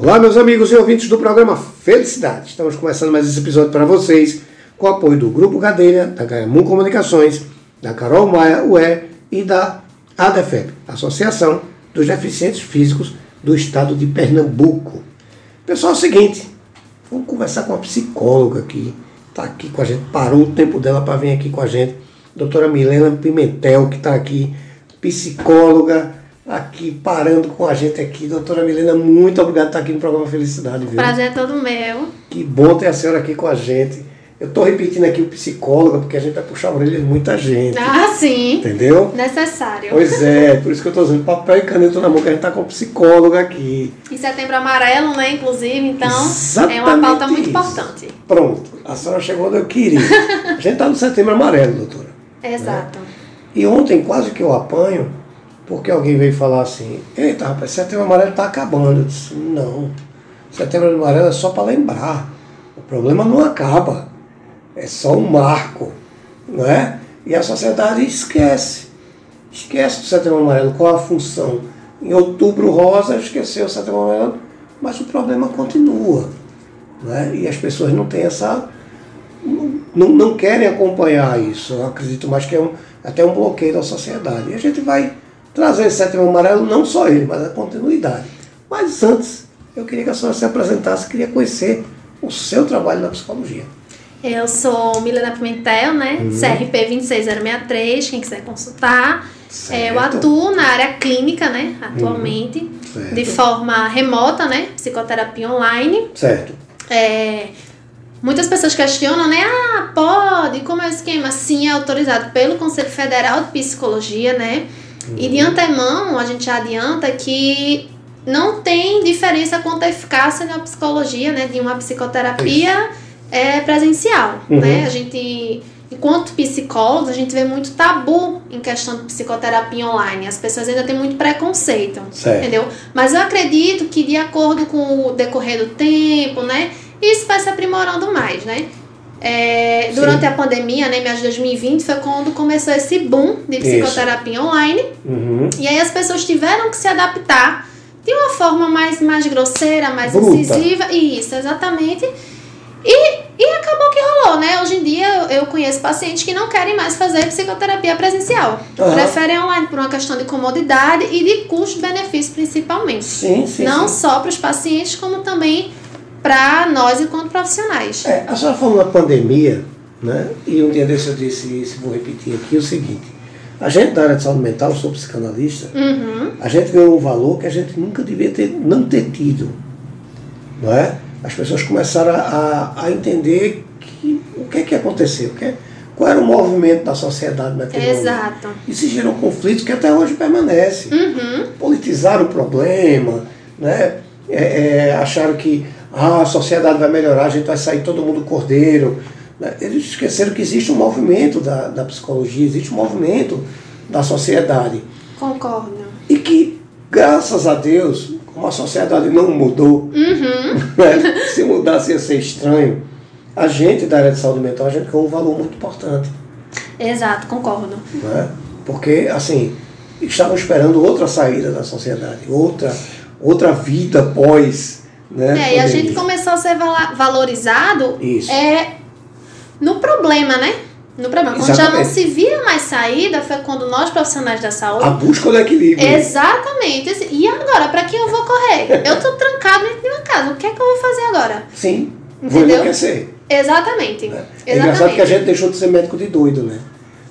Olá, meus amigos e ouvintes do programa Felicidade. Estamos começando mais esse episódio para vocês com o apoio do Grupo Cadeira, da Gaiamun Comunicações, da Carol Maia UE e da ADEFEP, Associação dos Deficientes Físicos do Estado de Pernambuco. Pessoal, é o seguinte, vamos conversar com a psicóloga aqui, está aqui com a gente, parou o tempo dela para vir aqui com a gente, doutora Milena Pimentel, que está aqui, psicóloga, aqui parando com a gente aqui. Doutora Milena, muito obrigado por estar aqui no programa Felicidade. Viu? Prazer é todo meu. Que bom ter a senhora aqui com a gente. Eu estou repetindo aqui o psicóloga, porque a gente vai puxar a orelha de muita gente. Ah, sim. Entendeu? Necessário. Pois é, por isso que eu estou usando papel e caneta na mão, que a gente está com psicóloga aqui. E setembro amarelo, né, inclusive, então Exatamente é uma pauta muito isso. importante. Pronto, a senhora chegou onde eu queria. A gente está no setembro amarelo, doutora. Exato. E ontem quase que eu apanho, porque alguém veio falar assim, eita rapaz, setembro amarelo está acabando. Eu disse, não, setembro amarelo é só para lembrar. O problema não acaba. É só um marco. Não é? E a sociedade esquece. Esquece do setembro amarelo, qual a função. Em outubro rosa esqueceu o setembro amarelo, mas o problema continua. Não é? E as pessoas não têm essa não, não querem acompanhar isso. Eu acredito mais que é um, até um bloqueio da sociedade. E a gente vai trazer esse setembro amarelo, não só ele, mas a continuidade. Mas antes, eu queria que a senhora se apresentasse, queria conhecer o seu trabalho na psicologia. Eu sou Milena Pimentel, né? Uhum. CRP 26063, quem quiser consultar. É, eu atuo na área clínica, né? Atualmente. Certo. De forma remota, né? Psicoterapia online. Certo. É, muitas pessoas questionam, né? Ah, pode, como é o esquema? Sim, é autorizado pelo Conselho Federal de Psicologia, né? E de antemão, a gente já adianta que não tem diferença quanto à eficácia na psicologia, né? De uma psicoterapia é, presencial, Uhum. né? A gente, enquanto psicólogos, a gente vê muito tabu em questão de psicoterapia online. As pessoas ainda têm muito preconceito. Certo. Entendeu? Mas eu acredito que de acordo com o decorrer do tempo, né? Isso vai se aprimorando mais, né? É, Sim. durante a pandemia, né, meados de 2020, foi quando começou esse boom de Isso. psicoterapia online. Uhum. E aí as pessoas tiveram que se adaptar de uma forma mais, mais grosseira, mais Bruta. incisiva. Isso, exatamente. E, e acabou que rolou, né? Hoje em dia eu, eu conheço pacientes que não querem mais fazer psicoterapia presencial. Aham. Preferem online por uma questão de comodidade e de custo-benefício principalmente. Sim, sim. não sim. só para os pacientes, como também para nós enquanto profissionais. É, a senhora falou na pandemia, né? E um dia desse eu disse isso, vou repetir aqui, o seguinte. A gente da área de saúde mental, sou psicanalista, Uhum. a gente ganhou um valor que a gente nunca devia ter, não ter tido. Não é? As pessoas começaram a, a entender que, o que é que aconteceu, o que é- qual era o movimento da sociedade naquele momento. Exato. E se gerou conflitos que até hoje permanecem. Uhum. Politizaram o problema, né? É, é, acharam que ah, a sociedade vai melhorar, a gente vai sair todo mundo cordeiro. né? Eles esqueceram que existe um movimento da, da psicologia, existe um movimento da sociedade. Concordo. E que, graças a Deus, como a sociedade não mudou, Uhum. né? se mudasse ia ser estranho, a gente da área de saúde mental, a gente ganhou um valor muito importante. Exato, concordo. né? Porque, assim, estavam esperando outra saída da sociedade, outra, outra vida pós. Né, É, e a gente começou a ser valorizado Isso. é no problema, né? No problema. Quando já não Exatamente. se via mais saída, foi quando nós, profissionais da saúde. A busca do equilíbrio. Exatamente. Assim, E agora, pra quem eu vou correr? Eu tô trancado dentro de uma casa. O que é que eu vou fazer agora? Sim. Vou Entendeu? enlouquecer. Exatamente. né? É engraçado que a gente deixou de ser médico de doido, né?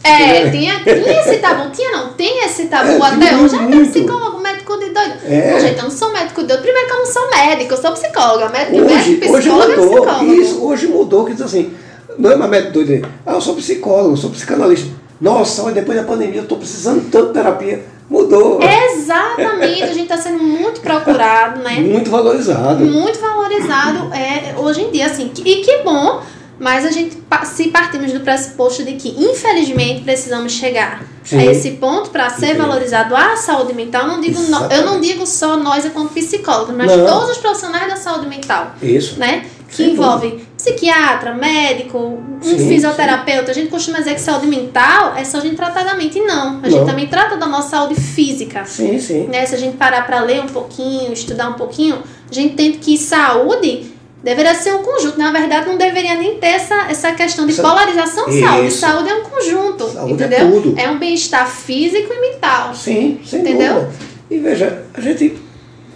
É, tinha, tinha esse tabu. Tinha não, tem esse tabu É, até hoje. Muito. psicólogo, médico de doido. É. Eu não sou médico. Primeiro que eu não sou médico, eu sou psicóloga. Médico, Hoje, médico hoje é mudou. Isso, hoje mudou, que diz assim, não é mais médico doido. Ah, eu sou psicólogo, eu sou psicanalista. Nossa, mas depois da pandemia eu estou precisando tanto de terapia. Mudou. Exatamente, a gente está sendo muito procurado, né? Muito valorizado. Muito valorizado é, hoje em dia, assim. E que bom, mas a gente, se partimos do pressuposto de que, infelizmente, precisamos chegar Sim. a esse ponto para ser Sim. valorizado a saúde mental, eu não digo no- eu não digo só nós enquanto psicólogos, mas Não. todos os profissionais da saúde mental, Isso. né? Que Sem envolve psiquiatra, médico, um Sim, fisioterapeuta. A gente costuma dizer que saúde mental é só a gente tratar da mente. Não. A gente Não. também trata da nossa saúde física. Sim, sim. Né? Se a gente parar para ler um pouquinho, estudar um pouquinho, a gente entende que saúde deveria ser um conjunto. Na verdade, não deveria nem ter essa, essa questão de polarização saúde. Isso. Saúde é um conjunto, Saúde é entendeu? tudo. É um bem-estar físico e mental. Sim, sem Entendeu? dúvida. E veja, a gente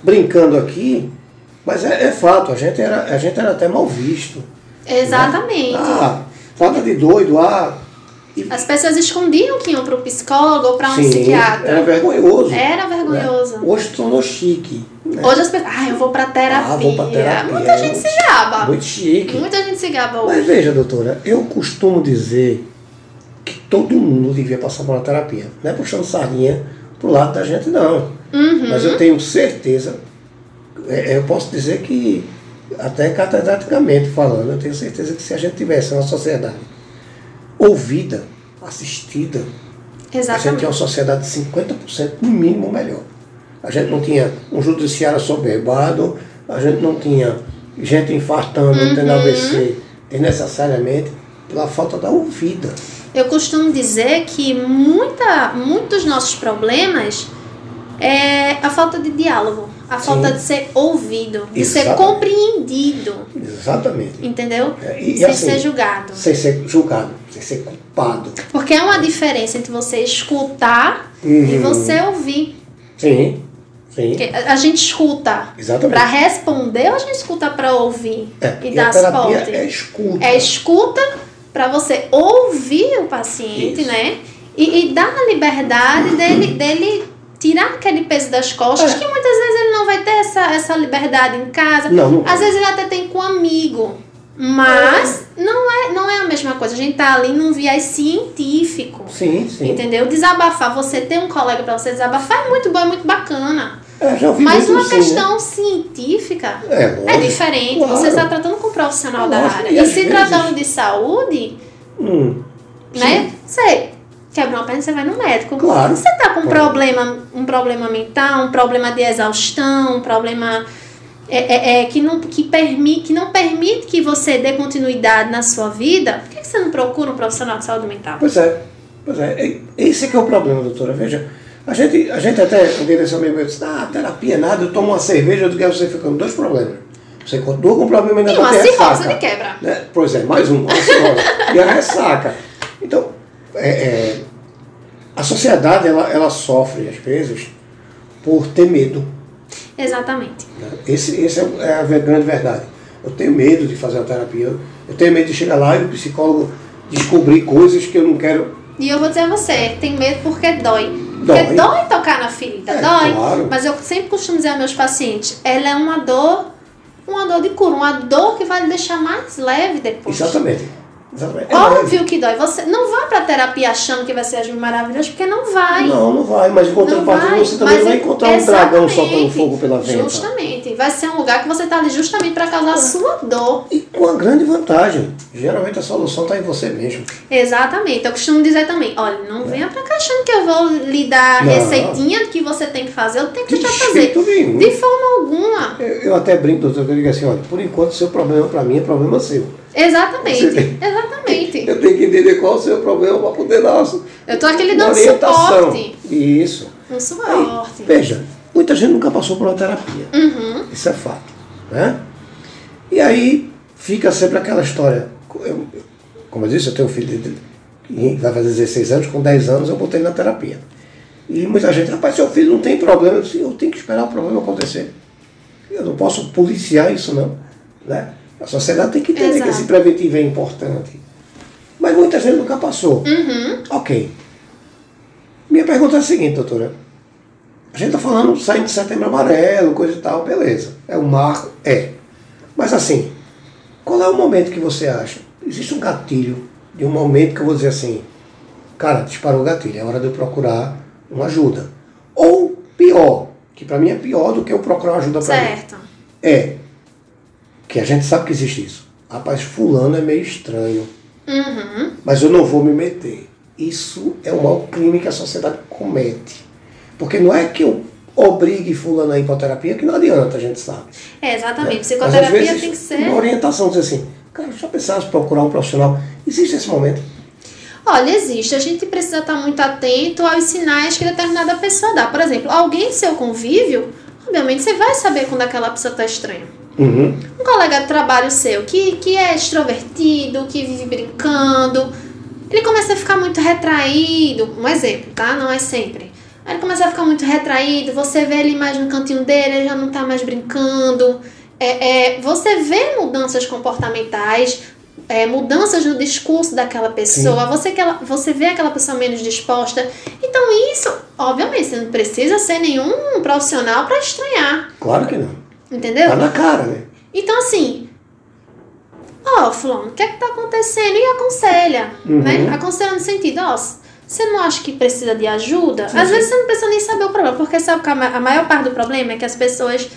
brincando aqui, mas é, é fato, a gente, era, a gente era até mal visto. Exatamente. Ah, trata de doido, ah. As pessoas escondiam que iam para o psicólogo ou para um sim, psiquiatra. Era vergonhoso. Era vergonhoso. né? Hoje tornou chique. né? Hoje as pessoas, ah, eu vou pra terapia. Ah, vou pra terapia. Muita gente se gaba. Muito chique. Muita gente se gaba Mas hoje. veja, doutora, eu costumo dizer que todo mundo devia passar por uma terapia. Não é puxando sardinha pro lado da gente, não. Uhum. Mas eu tenho certeza, é, eu posso dizer que, até catedraticamente falando, eu tenho certeza que se a gente tivesse uma sociedade ouvida, assistida, a gente Exatamente. tinha uma sociedade de 50% no mínimo melhor. A gente não tinha um judiciário soberbado, a gente não tinha gente infartando, tendo Uhum. AVC desnecessariamente, pela falta da ouvida. Eu costumo dizer que muita, muitos dos nossos problemas é a falta de diálogo, a Sim. falta de ser ouvido, de ser Exatamente. compreendido, Exatamente. entendeu? É, e Sem assim, ser julgado. Sem ser julgado, sem ser culpado. Porque há uma diferença entre você escutar e Uhum. você ouvir. Sim, sim. Porque a gente escuta para responder ou a gente escuta para ouvir É, e e dar suporte? é escuta. É escuta para você ouvir o paciente, Isso. né? E, e dar a liberdade dele, dele tirar aquele peso das costas, É. que muitas vezes ele não vai ter essa, essa liberdade em casa. Não, não Às vezes ele até tem com um amigo. Mas não, é, não é a mesma coisa. A gente tá ali num viés científico. Sim, sim. Entendeu? Desabafar, você ter um colega para você desabafar é muito bom, é muito bacana. É, já ouvi Mas uma sim, questão científica Né? É, é lógico. diferente. Claro. Você está tratando com um profissional da Lógico, área. e E, se vezes- tratando de saúde, Hum, né? Você quebra uma perna, você vai no médico. Claro. Você tá com um Claro. problema, um problema mental, um problema de exaustão, um problema é, é, é, que, não, que, permite, que não permite que você dê continuidade na sua vida, por que você não procura um profissional de saúde mental? Pois é, pois é. Esse que é o problema, doutora. Veja, a gente, a gente até, um amigo meu disse, ah, terapia nada, eu tomo uma cerveja, eu digo, "Ah, você fica com dois problemas. Você continua com um problema e ainda E vai uma cirrose de quebra. Né? Pois é, mais um, uma cirrose. e a ressaca. Então, é, é, a sociedade, ela, ela sofre, às vezes, por ter medo. Exatamente. Esse, esse é é a grande verdade. Eu tenho medo de fazer a terapia, eu tenho medo de chegar lá e o psicólogo descobrir coisas que eu não quero. E eu vou dizer a você, tem medo porque dói. Dói. Porque dói tocar na ferida, É, dói. claro. Mas eu sempre costumo dizer aos meus pacientes, ela é uma dor, uma dor de cura, uma dor que vai lhe deixar mais leve depois. Exatamente. Exatamente. É. Óbvio que dói. Você não vá pra terapia achando que vai ser as mil maravilhas, porque não vai. Não, não vai, mas em contrapartida você também vai é- encontrar um dragão soltando fogo pela venta. Justamente. Vai ser um lugar que você tá ali justamente pra causar a sua dor. E com a grande vantagem, geralmente a solução está em você mesmo. Exatamente. Eu costumo dizer também, olha, não venha pra cá achando que eu vou lhe dar a Não. receitinha que você tem que fazer, eu tenho que De fazer. nenhum. De forma alguma. Eu, eu até brinco, doutor, que eu digo assim, olha, por enquanto seu problema para mim é problema seu. Exatamente. Tem- Exatamente. Eu tenho que entender qual é o seu problema para poder dar uma Eu tô aqui lhe dando orientação. suporte. Isso. Um Aí, suporte. veja, muita gente nunca passou por uma terapia. Uhum. Isso é fato. Né? E aí fica sempre aquela história. Eu- como eu disse, eu tenho um filho que vai fazer 16 anos, com 10 anos eu botei na terapia. E muita gente, rapaz, seu filho não tem problema. Eu, disse, eu tenho que esperar o problema acontecer. Eu não posso policiar isso, não. Né? A sociedade tem que entender Exato. que esse preventivo é importante. Mas muita gente nunca passou. Uhum. Ok. Minha pergunta é a seguinte, doutora. A gente está falando saindo de setembro amarelo, coisa e tal, beleza. É um marco? É. Mas assim, qual é o momento que você acha? Existe um gatilho de um momento que eu vou dizer assim, cara, disparou o gatilho, é hora de eu procurar uma ajuda. Ou pior, que para mim é pior do que eu procurar uma ajuda para mim. Certo. É que a gente sabe que existe isso. Rapaz, fulano é meio estranho Uhum. mas eu não vou me meter. Isso é o maior crime que a sociedade comete. Porque não é que eu obrigue fulano a ir para terapia, que não adianta, a gente sabe. É, exatamente. Mas, às Psicoterapia vezes, tem que ser. Uma orientação, dizer assim, Cara, já pensasse procurar um profissional? Existe esse momento? Olha, existe. A gente precisa estar muito atento aos sinais que determinada pessoa dá. Por exemplo, alguém do seu convívio, obviamente você vai saber quando aquela pessoa está estranha. Uhum. Um colega de trabalho seu que, que é extrovertido, que vive brincando, ele começa a ficar muito retraído. Um exemplo, tá? Não é sempre. Aí ele começa a ficar muito retraído, você vê ele mais no cantinho dele, ele já não tá mais brincando. É, é, você vê mudanças comportamentais, é, mudanças no discurso daquela pessoa, você, que ela, você vê aquela pessoa menos disposta. Então, isso, obviamente, você não precisa ser nenhum profissional para estranhar. Claro que não. Entendeu? Tá na cara, né? Então, assim, ó, oh, fulano, o que é que tá acontecendo? E aconselha, Uhum. né? Aconselha no sentido, ó, você não acha que precisa de ajuda? Sim, Às vezes você não precisa nem saber o problema, porque sabe que a ma- a maior parte do problema é que as pessoas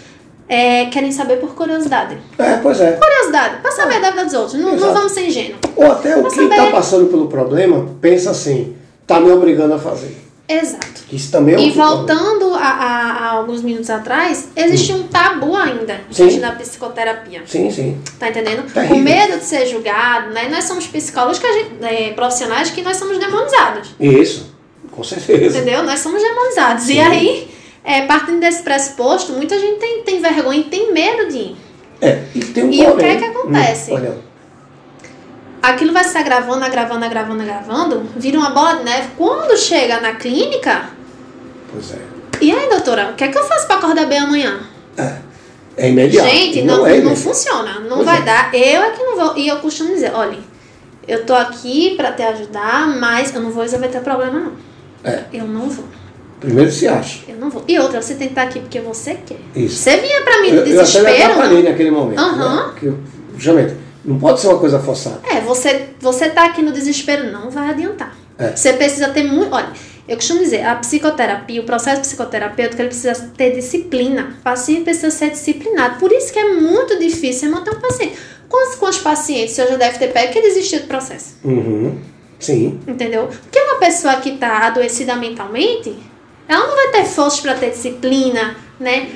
é, querem saber por curiosidade. É, pois é. Curiosidade, pra saber da vida dos outros. Não, não vamos ser ingênuos. Ou até o Pra quem saber. está passando pelo problema pensa assim, tá me obrigando a fazer. Exato. Isso também é E outro problema. voltando a, a- a alguns minutos atrás, existia um tabu ainda hoje na psicoterapia. Sim, sim. Tá entendendo? Terrível. Com medo de ser julgado, né? Nós somos psicólogos que a gente, é, profissionais que nós somos demonizados. Isso, com certeza. Entendeu? Nós somos demonizados. Sim. E aí, é, partindo desse pressuposto, muita gente tem, tem vergonha e tem medo de ir. É, e tem um E o porém. que é que acontece? Hum, olha, Aquilo vai se agravando, agravando, agravando, agravando, vira uma bola de neve. Quando chega na clínica, pois é. e aí, doutora, o que é que eu faço pra acordar bem amanhã? É, é imediato. Gente, E não, é não, imediato. funciona. Não Pois vai é. dar. Eu é que não vou. E eu costumo dizer, olha, eu tô aqui pra te ajudar, mas eu não vou resolver teu problema, não. É, Eu não vou. primeiro se acha. Eu não vou. E outra, você tem que estar aqui porque você quer. Isso. Você vinha pra mim no eu até me desespero. atrapalhei não. naquele momento. Aham. Né? Que eu, justamente, não pode ser uma coisa forçada. É, você, você tá aqui no desespero, não vai adiantar. É. Você precisa ter muito. Olha, eu costumo dizer, a psicoterapia, o processo psicoterapêutico, ele precisa ter disciplina. O paciente precisa ser disciplinado. Por isso que é muito difícil manter um paciente. Quantos, quantos pacientes você já deve ter pego que desistiu do processo? Uhum. Sim. Entendeu? Porque uma pessoa que tá adoecida mentalmente, ela não vai ter força para ter disciplina, né?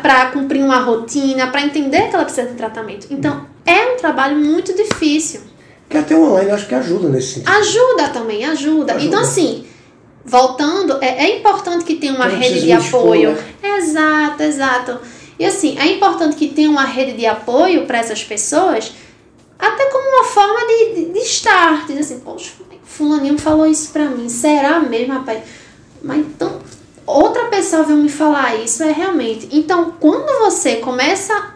Pra cumprir uma rotina, pra entender que ela precisa de tratamento. Então, é um trabalho muito difícil. Que até o online eu acho que ajuda nesse sentido. Ajuda também, ajuda. Ajuda. Então, assim, voltando, é, é importante que tenha uma Não rede de precisa expor, apoio. né? Exato, exato. E assim, é importante que tenha uma rede de apoio para essas pessoas, até como uma forma de, de, de estar. Dizer assim, poxa, fulaninho falou isso pra mim. Será mesmo, rapaz? Mas então, outra pessoa veio me falar isso, é realmente. Então, quando você começa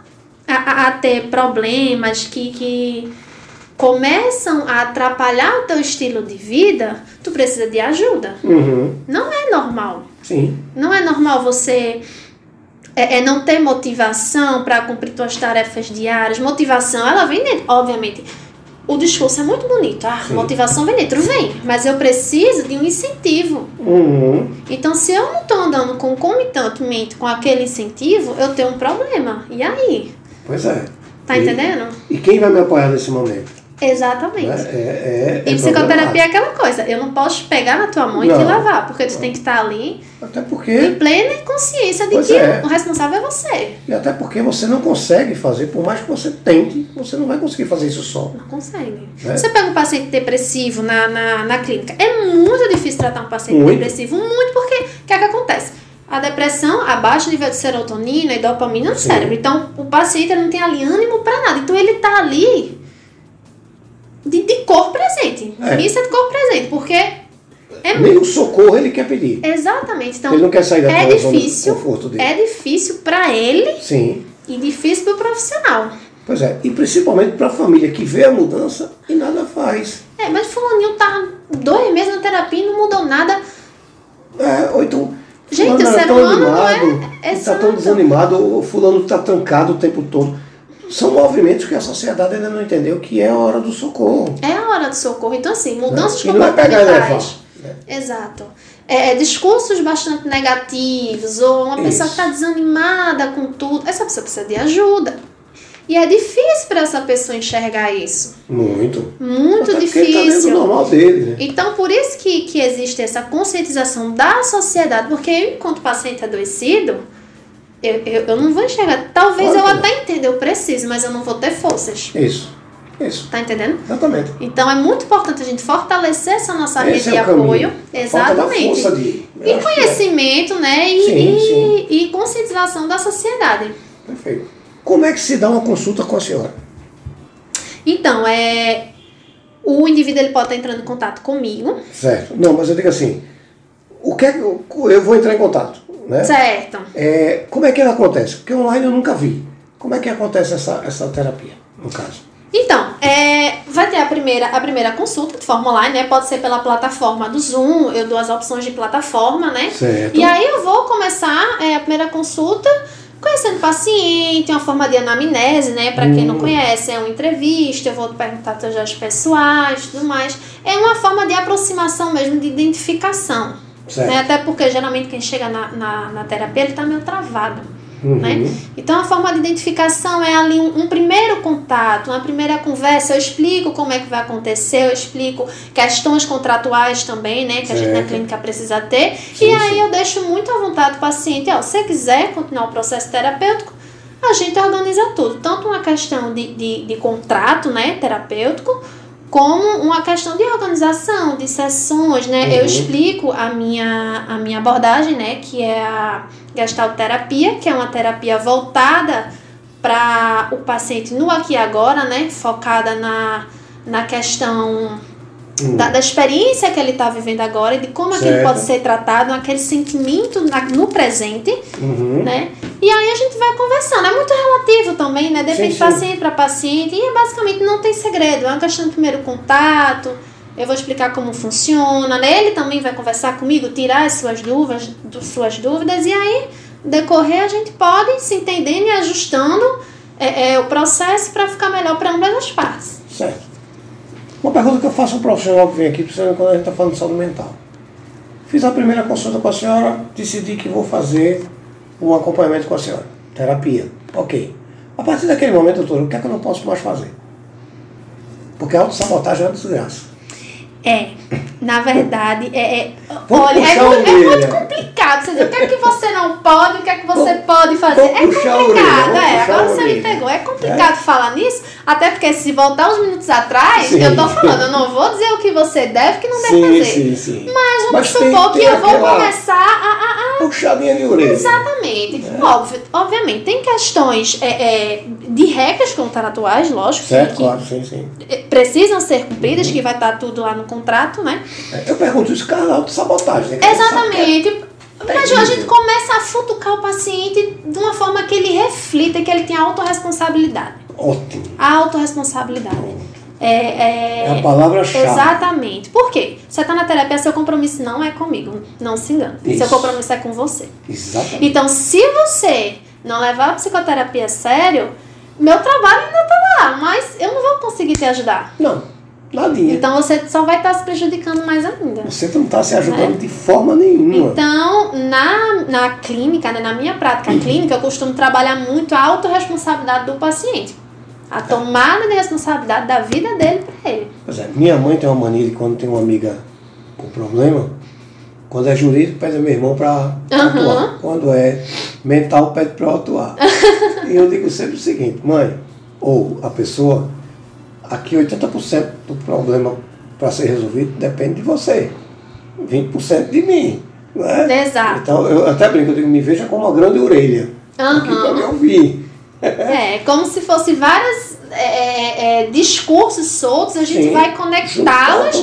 a, a- ter problemas que, que começam a atrapalhar o teu estilo de vida, tu precisa de ajuda. Uhum. Não é normal. Sim. Não é normal você é, é não ter motivação para cumprir tuas tarefas diárias. Motivação, ela vem dentro, obviamente. O discurso é muito bonito. Ah, Sim. motivação vem dentro, vem. Mas eu preciso de um incentivo. Uhum. Então, se eu não tô andando concomitantemente com aquele incentivo, eu tenho um problema. E aí? Pois é. Tá E- entendendo? E quem vai me apoiar nesse momento? Exatamente. Né? É, é, E é psicoterapia é aquela coisa, eu não posso pegar na tua mão e te Não. levar, porque tu tem que estar ali problemático. Até em porque, plena consciência de Pois que é. o responsável é você. e até porque você não consegue fazer, por mais que você tente, você não vai conseguir fazer isso só. Não consegue. Né? Você pega um paciente depressivo na, na, na clínica, é muito difícil tratar um paciente Muito. depressivo, muito, porque o que é que acontece? A depressão abaixa o nível de serotonina e dopamina no Sim. cérebro. Então, o paciente não tem ali ânimo pra nada. Então, ele tá ali de, de corpo presente. É. Missa de corpo presente, porque é Nem o socorro ele quer pedir. Exatamente. Então, ele não quer sair é zona de difícil, conforto dele. é difícil pra ele Sim. e difícil pro profissional. Pois é. E principalmente para a família que vê a mudança e nada faz. É, mas fulaninho tá dois meses na terapia e não mudou nada. É, ou então. Gente, fulano o ser humano não é- animado, é Está tão santo. desanimado, o fulano está trancado o tempo todo. São movimentos que a sociedade ainda não entendeu que é a hora do socorro. É a hora de socorro. Então, assim, mudanças E não é comportamentais. Exato. É, é, discursos bastante negativos, ou uma pessoa Isso. que está desanimada com tudo. Essa pessoa precisa de ajuda. E é difícil para essa pessoa enxergar isso. Muito. Muito Até ele tá dentro do difícil. normal dele, né? Então, por isso que, que existe essa conscientização da sociedade, porque eu, enquanto paciente adoecido, eu, eu, eu não vou enxergar. Talvez Claro eu não. até entenda, eu preciso, mas eu não vou ter forças. Isso. Isso, Tá entendendo? exatamente. Então é muito importante a gente fortalecer essa nossa rede Esse de é caminho. apoio. Da Exatamente. força de. E que é. conhecimento, né? E, Sim, e, sim. e conscientização da sociedade. Perfeito. Como é que se dá uma consulta com a senhora? Então, é. O indivíduo ele pode estar entrando em contato comigo, Certo. Não, mas eu digo assim, o que é que eu, eu vou entrar em contato, né? certo? É, como é que ela acontece? Porque online eu nunca vi. Como é que acontece essa, essa terapia, no caso? Então, é, vai ter a primeira, a primeira consulta de forma online, né? Pode ser pela plataforma do Zoom, eu dou as opções de plataforma, né? Certo. E aí eu vou começar é, a primeira consulta conhecendo o paciente, uma forma de anamnese, né? Pra quem não Hum. conhece, é uma entrevista, eu vou perguntar teus dados pessoais tudo mais. É uma forma de aproximação mesmo, de identificação. Certo. Né? Até porque geralmente quem chega na, na, na terapia ele tá meio travado. Uhum. Né? Então a forma de identificação é ali um, um primeiro contato, uma primeira conversa. Eu explico como é que vai acontecer, eu explico questões contratuais também, né? Que a gente na Certo. clínica precisa ter. Sim, e aí sim. eu deixo muito à vontade o paciente, ó, se você quiser continuar o processo terapêutico, a gente organiza tudo. Tanto uma questão de, de, de contrato né, terapêutico, como uma questão de organização, de sessões, né? Uhum. Eu explico a minha, a minha abordagem, né? Que é a gestalterapia, que é uma terapia voltada para o paciente no aqui e agora, né? Focada na, na questão Hum. da, da experiência que ele está vivendo agora e de como é Certo. pode ser tratado naquele sentimento na- no presente, Uhum. né? E aí a gente vai conversando. É muito relativo também, né? Depende de paciente para paciente. E basicamente não tem segredo. É uma questão de primeiro contato. Eu vou explicar como funciona. né? Ele também vai conversar comigo, tirar as suas dúvidas, do- suas dúvidas. E aí, decorrer, a gente pode se entendendo e ajustando é, é, o processo para ficar melhor para ambas as partes. Certo. Uma pergunta que eu faço ao profissional que vem aqui, principalmente quando a gente está falando de saúde mental. Fiz a primeira consulta com a senhora, decidi que vou fazer um acompanhamento com a senhora. Terapia. Ok. A partir daquele momento, doutor, o que é que eu não posso mais fazer? Porque a autossabotagem é uma desgraça. É, na verdade, é. é olha, é, puxar a mu- é muito complicado. Você dizer o que é que você não pode, o que é que você Vamos- pode fazer. É complicado, orelha, é. Agora você me pegou. É complicado falar nisso, até porque se voltar uns minutos atrás, Sim. eu tô falando, eu não vou dizer o que você deve, que não deve sim, fazer. sim, sim. Mas vamos Mas supor que eu vou começar a- a, a Puxadinha de orelha. Exatamente. Óbvio, obviamente, tem questões é, é, de regras contratuais, lógico, Certo, que, claro, sim, sim. é, precisam ser cumpridas, que vai estar tudo lá no contrato, né? É, Eu pergunto isso, cara, autossabotagem. né? Exatamente. Mas a gente começa a futucar o paciente de uma forma que ele reflita que ele tem autorresponsabilidade. Ótimo. A autorresponsabilidade. É, é, É a palavra-chave. Exatamente. Por quê? Você está na terapia, seu compromisso não é comigo. Não se engane. Isso. Seu compromisso é com você. Exatamente. Então, se você não levar a psicoterapia a sério, meu trabalho ainda tá lá, mas eu não vou conseguir te ajudar. Não, nadinha. Então, você só vai estar se prejudicando mais ainda. Você não está se ajudando Né? de forma nenhuma. Então, na, na clínica, né, na minha prática clínica, eu costumo trabalhar muito a autorresponsabilidade do paciente. A tomada de responsabilidade da vida dele para ele. Pois é, minha mãe tem uma mania de quando tem uma amiga com problema, quando é jurídico, pede ao meu irmão para Aham. atuar. Quando é mental, pede para eu atuar. e eu digo sempre o seguinte, mãe, ou a pessoa, aqui 80% do problema para ser resolvido depende de você. 20% de mim. Não é? Exato. Então eu até brinco, eu digo, me veja como uma grande orelha. Aqui para me Aham. ouvir. É, como se fosse vários é, é, discursos soltos, a gente Sim. vai conectá-los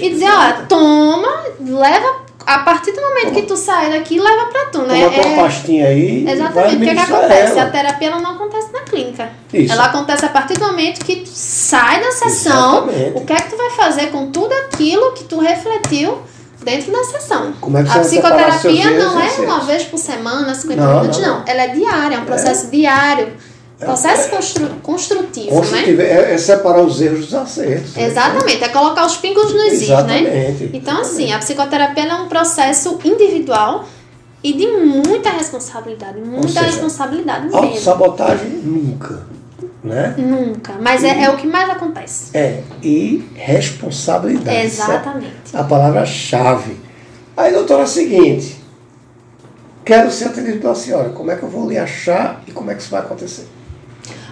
e dizer, ó, toma, leva, a partir do momento que tu sair daqui, leva pra tu, né? É- pastinha aí Exatamente. O que, é que acontece? ela. A terapia ela não acontece na clínica. Isso. Ela acontece a partir do momento que tu sai da sessão. Exatamente. O que é que tu vai fazer com tudo aquilo que tu refletiu dentro da sessão? Como é que a você separar psicoterapia não é e uma vez por semana, 50 Não, minutos, não, não. não. Ela é diária, é um processo diário. Processo constru- construtivo, né? Construtivo é, é separar os erros dos acertos. né? Exatamente, é colocar os pingos nos is, né? Exatamente. Então, assim, a psicoterapia é um processo individual e de muita responsabilidade. Muita seja, responsabilidade mesmo. Autossabotagem nunca. Né? Nunca. Mas é, é o que mais acontece. É. E responsabilidade. Exatamente. É a palavra-chave. Aí, doutora, é o seguinte. Quero ser atendido pela senhora. Como é que eu vou lhe achar e como é que isso vai acontecer?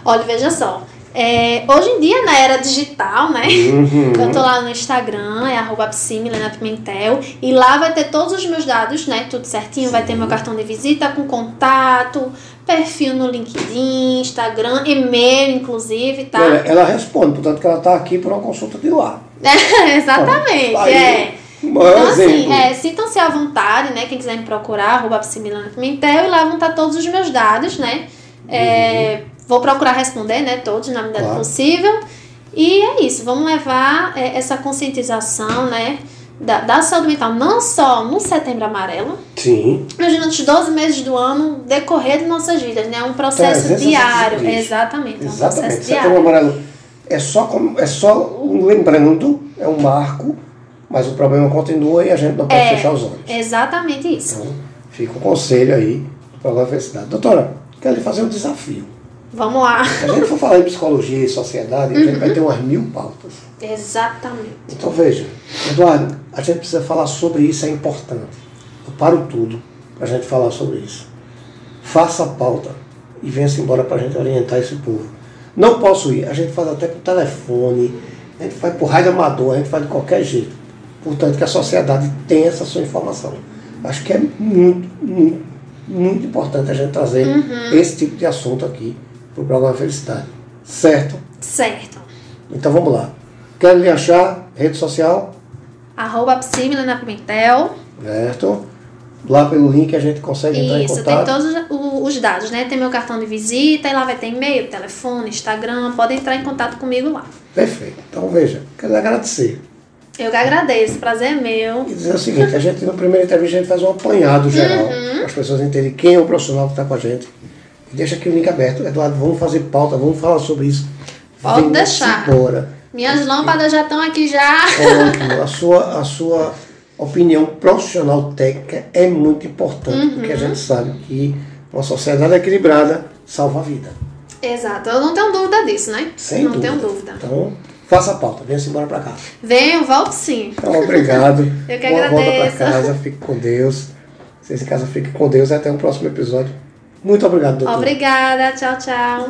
Olha, veja só. É, hoje em dia, na era digital, né? Uhum. Eu tô lá no Instagram, é arroba Milena Pimentel. E lá vai ter todos os meus dados, né? Tudo certinho. Vai ter meu cartão de visita com contato, perfil no LinkedIn, Instagram, e-mail, inclusive, tá? Olha, ela responde, portanto que ela está aqui por uma consulta de lá. É, exatamente, Aí, é. Então, assim, é, sintam-se à vontade, né? Quem quiser me procurar, arroba Milena Pimentel, e lá vão estar todos os meus dados, né? É, Vou procurar responder, né? Todos na medida Claro. possível. E é isso, vamos levar é, essa conscientização, né? Da, da saúde mental, não só no setembro amarelo, Sim. mas durante os 12 meses do ano, decorrer de nossas vidas, né? É um processo 365 diário. Exatamente, é um Exatamente. processo Setembro diário. amarelo é só, como, é só um lembrando, é um marco, mas o problema continua e a gente não pode É. fechar os olhos. Exatamente isso. Então, fica o conselho aí para a felicidade. Doutora, quero lhe fazer um desafio. Vamos lá. Se a gente for falar em psicologia e sociedade, a gente vai ter umas mil pautas. Exatamente. Então veja, Eduardo, a gente precisa falar sobre isso, é importante. Eu paro tudo para a gente falar sobre isso. Faça a pauta e venha-se embora para a gente orientar esse povo. Não posso ir, a gente faz até por telefone, a gente faz por rádio amador, a gente faz de qualquer jeito. Portanto, que a sociedade tenha essa sua informação. Acho que é muito, muito, muito importante a gente trazer esse tipo de assunto aqui o programa Felicidade. Certo? Certo. Então vamos lá. Quero lhe achar, rede social, Arroba Milena Pimentel. certo? Lá pelo link a gente consegue entrar em Isso, tem contato. todos os dados, né? Tem meu cartão de visita e lá vai ter e-mail, telefone, Instagram. Podem entrar em contato comigo lá. Perfeito. Então veja, quero lhe agradecer. Eu que agradeço, prazer é meu. E dizer o seguinte, a gente no primeiro entrevista a gente faz um apanhado geral, Uhum. para as pessoas entenderem quem é o profissional que está com a gente. Deixa aqui o link aberto. Eduardo, vamos fazer pauta, vamos falar sobre isso. Pode Venha-se deixar. embora. Minhas lâmpadas já estão aqui já. Ótimo. A sua, a sua opinião profissional técnica é muito importante, porque a gente sabe que uma sociedade equilibrada salva a vida. Exato, eu não tenho dúvida disso, né? Sem não dúvida. tenho dúvida. Então, faça a pauta, venha-se embora para cá. Venho, volto sim. Então, obrigado. Eu que Boa volta para agradeço. casa, fique com Deus. Vocês em casa fiquem com Deus e até o próximo episódio. Muito obrigado, doutor. Obrigada, tchau, tchau.